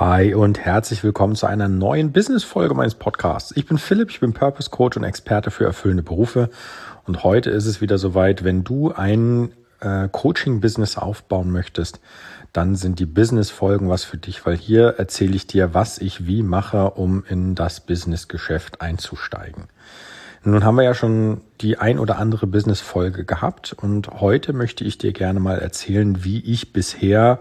Hi und herzlich willkommen zu einer neuen Business-Folge meines Podcasts. Ich bin Philipp, ich bin Purpose Coach und Experte für erfüllende Berufe. Und heute ist es wieder soweit, wenn du ein äh, Coaching-Business aufbauen möchtest, dann sind die Business-Folgen was für dich, weil hier erzähle ich dir, was ich wie mache, um in das Business-Geschäft einzusteigen. Nun haben wir ja schon die ein oder andere Business-Folge gehabt und heute möchte ich dir gerne mal erzählen, wie ich bisher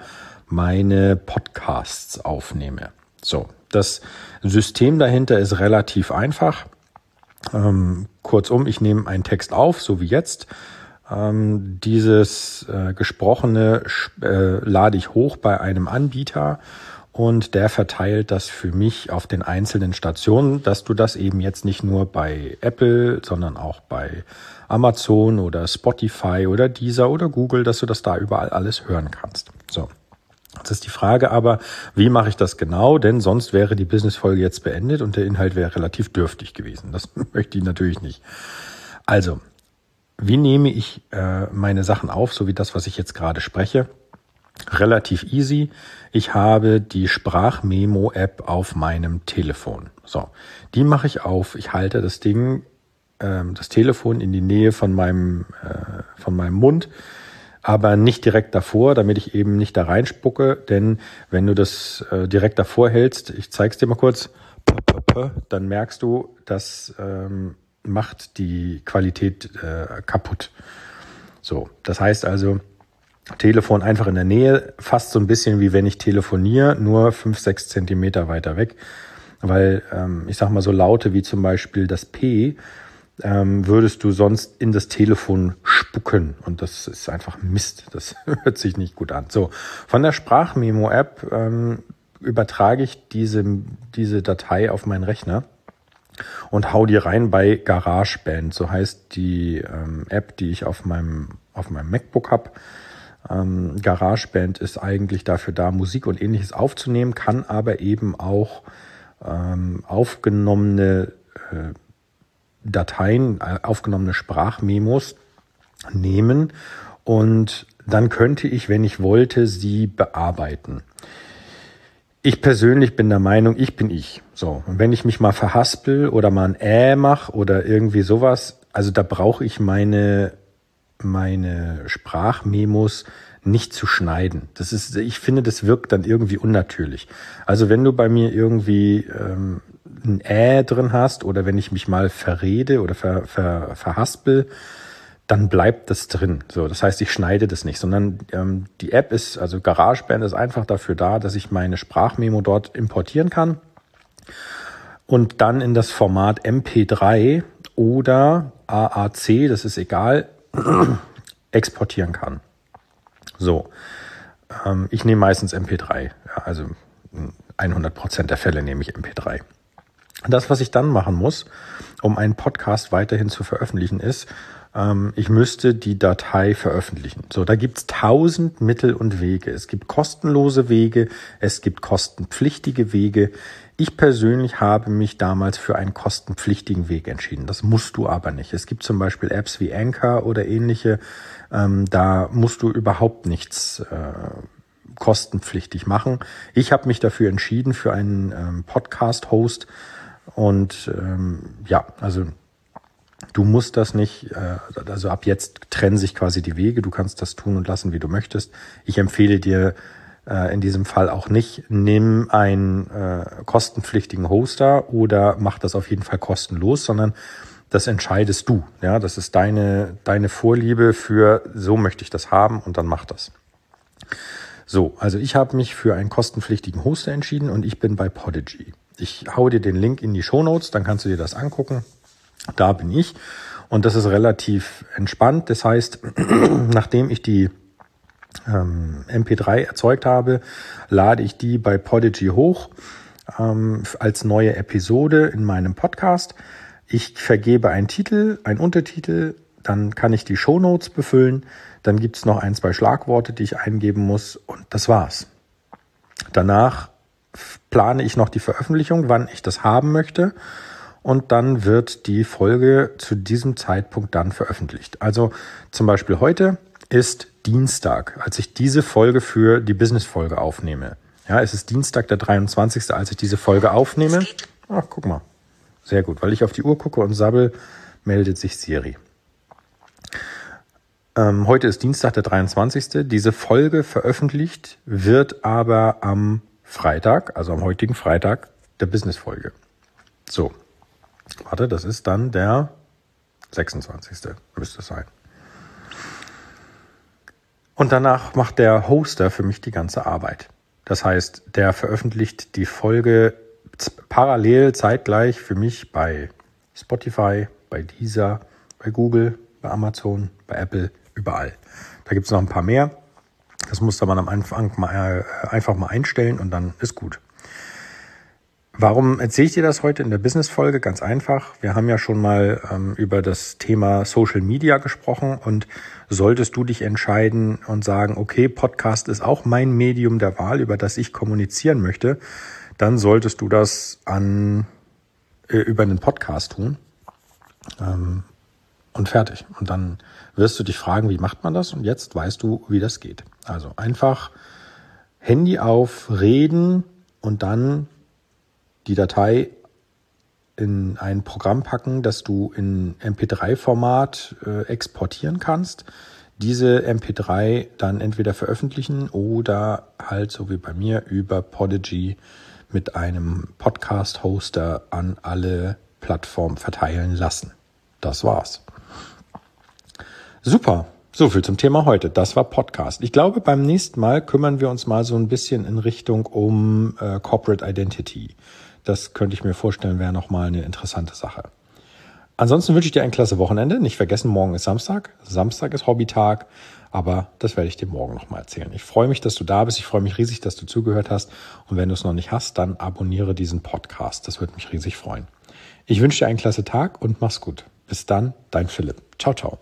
meine Podcasts aufnehme. So, das System dahinter ist relativ einfach. Ähm, kurzum, ich nehme einen Text auf, so wie jetzt. Ähm, dieses äh, gesprochene äh, lade ich hoch bei einem Anbieter und der verteilt das für mich auf den einzelnen Stationen, dass du das eben jetzt nicht nur bei Apple, sondern auch bei Amazon oder Spotify oder Deezer oder Google, dass du das da überall alles hören kannst. So. Jetzt ist die Frage aber, wie mache ich das genau? Denn sonst wäre die Business-Folge jetzt beendet und der Inhalt wäre relativ dürftig gewesen. Das möchte ich natürlich nicht. Also, wie nehme ich äh, meine Sachen auf, so wie das, was ich jetzt gerade spreche? Relativ easy. Ich habe die Sprachmemo-App auf meinem Telefon. So, die mache ich auf. Ich halte das Ding, äh, das Telefon in die Nähe von meinem, äh, von meinem Mund aber nicht direkt davor, damit ich eben nicht da reinspucke. Denn wenn du das äh, direkt davor hältst, ich zeig's dir mal kurz, dann merkst du, das ähm, macht die Qualität äh, kaputt. So, das heißt also, Telefon einfach in der Nähe, fast so ein bisschen wie wenn ich telefoniere, nur fünf, sechs Zentimeter weiter weg. Weil ähm, ich sag mal so Laute wie zum Beispiel das P ähm, würdest du sonst in das Telefon spucken. Und das ist einfach Mist. Das hört sich nicht gut an. So, von der Sprachmemo-App ähm, übertrage ich diese, diese Datei auf meinen Rechner und hau die rein bei GarageBand. So heißt die ähm, App, die ich auf meinem, auf meinem MacBook habe. Ähm, GarageBand ist eigentlich dafür da, Musik und ähnliches aufzunehmen, kann aber eben auch ähm, aufgenommene äh, Dateien, äh, aufgenommene Sprachmemos nehmen und dann könnte ich, wenn ich wollte, sie bearbeiten. Ich persönlich bin der Meinung, ich bin ich. So, und wenn ich mich mal verhaspel oder mal ein Äh mache oder irgendwie sowas, also da brauche ich meine meine Sprachmemos nicht zu schneiden. Das ist, ich finde, das wirkt dann irgendwie unnatürlich. Also wenn du bei mir irgendwie ähm, ein Äh drin hast oder wenn ich mich mal verrede oder ver, ver, verhaspel, dann bleibt das drin. So, das heißt, ich schneide das nicht, sondern ähm, die App ist, also GarageBand ist einfach dafür da, dass ich meine Sprachmemo dort importieren kann und dann in das Format MP3 oder AAC, das ist egal, exportieren kann. So, ähm, ich nehme meistens MP3, ja, also 100 Prozent der Fälle nehme ich MP3. Das, was ich dann machen muss, um einen Podcast weiterhin zu veröffentlichen, ist, ähm, ich müsste die Datei veröffentlichen. So, da gibt's tausend Mittel und Wege. Es gibt kostenlose Wege, es gibt kostenpflichtige Wege. Ich persönlich habe mich damals für einen kostenpflichtigen Weg entschieden. Das musst du aber nicht. Es gibt zum Beispiel Apps wie Anchor oder ähnliche. Ähm, da musst du überhaupt nichts äh, kostenpflichtig machen. Ich habe mich dafür entschieden für einen ähm, Podcast-Host und ähm, ja, also du musst das nicht, äh, also ab jetzt trennen sich quasi die Wege, du kannst das tun und lassen, wie du möchtest. Ich empfehle dir äh, in diesem Fall auch nicht, nimm einen äh, kostenpflichtigen Hoster oder mach das auf jeden Fall kostenlos, sondern das entscheidest du. Ja, das ist deine, deine Vorliebe für, so möchte ich das haben und dann mach das. So, also ich habe mich für einen kostenpflichtigen Hoster entschieden und ich bin bei Podigy. Ich hau dir den Link in die Show Notes, dann kannst du dir das angucken. Da bin ich. Und das ist relativ entspannt. Das heißt, nachdem ich die ähm, MP3 erzeugt habe, lade ich die bei Podigy hoch ähm, als neue Episode in meinem Podcast. Ich vergebe einen Titel, einen Untertitel, dann kann ich die Show Notes befüllen. Dann gibt es noch ein, zwei Schlagworte, die ich eingeben muss und das war's. Danach plane ich noch die Veröffentlichung, wann ich das haben möchte. Und dann wird die Folge zu diesem Zeitpunkt dann veröffentlicht. Also zum Beispiel heute ist Dienstag, als ich diese Folge für die Business-Folge aufnehme. Ja, es ist Dienstag, der 23., als ich diese Folge aufnehme. Ach, guck mal. Sehr gut. Weil ich auf die Uhr gucke und sabbel, meldet sich Siri. Ähm, heute ist Dienstag, der 23. Diese Folge veröffentlicht wird aber am Freitag, also am heutigen Freitag, der Business-Folge. So. Warte, das ist dann der 26. müsste es sein. Und danach macht der Hoster für mich die ganze Arbeit. Das heißt, der veröffentlicht die Folge parallel zeitgleich für mich bei Spotify, bei Deezer, bei Google, bei Amazon, bei Apple, überall. Da gibt es noch ein paar mehr. Das muss man am Anfang mal, äh, einfach mal einstellen und dann ist gut. Warum erzähle ich dir das heute in der Business-Folge? Ganz einfach. Wir haben ja schon mal ähm, über das Thema Social Media gesprochen und solltest du dich entscheiden und sagen, okay, Podcast ist auch mein Medium der Wahl, über das ich kommunizieren möchte, dann solltest du das an, äh, über einen Podcast tun. Ähm, und fertig. Und dann wirst du dich fragen, wie macht man das? Und jetzt weißt du, wie das geht. Also einfach Handy auf, reden und dann die Datei in ein Programm packen, das du in MP3-Format äh, exportieren kannst. Diese MP3 dann entweder veröffentlichen oder halt so wie bei mir über Podigy mit einem Podcast-Hoster an alle Plattformen verteilen lassen. Das war's. Super. So viel zum Thema heute. Das war Podcast. Ich glaube, beim nächsten Mal kümmern wir uns mal so ein bisschen in Richtung um äh, Corporate Identity. Das könnte ich mir vorstellen, wäre nochmal eine interessante Sache. Ansonsten wünsche ich dir ein klasse Wochenende. Nicht vergessen, morgen ist Samstag. Samstag ist Hobbytag, aber das werde ich dir morgen nochmal erzählen. Ich freue mich, dass du da bist. Ich freue mich riesig, dass du zugehört hast. Und wenn du es noch nicht hast, dann abonniere diesen Podcast. Das würde mich riesig freuen. Ich wünsche dir einen klasse Tag und mach's gut. Bis dann, dein Philipp. Ciao, ciao.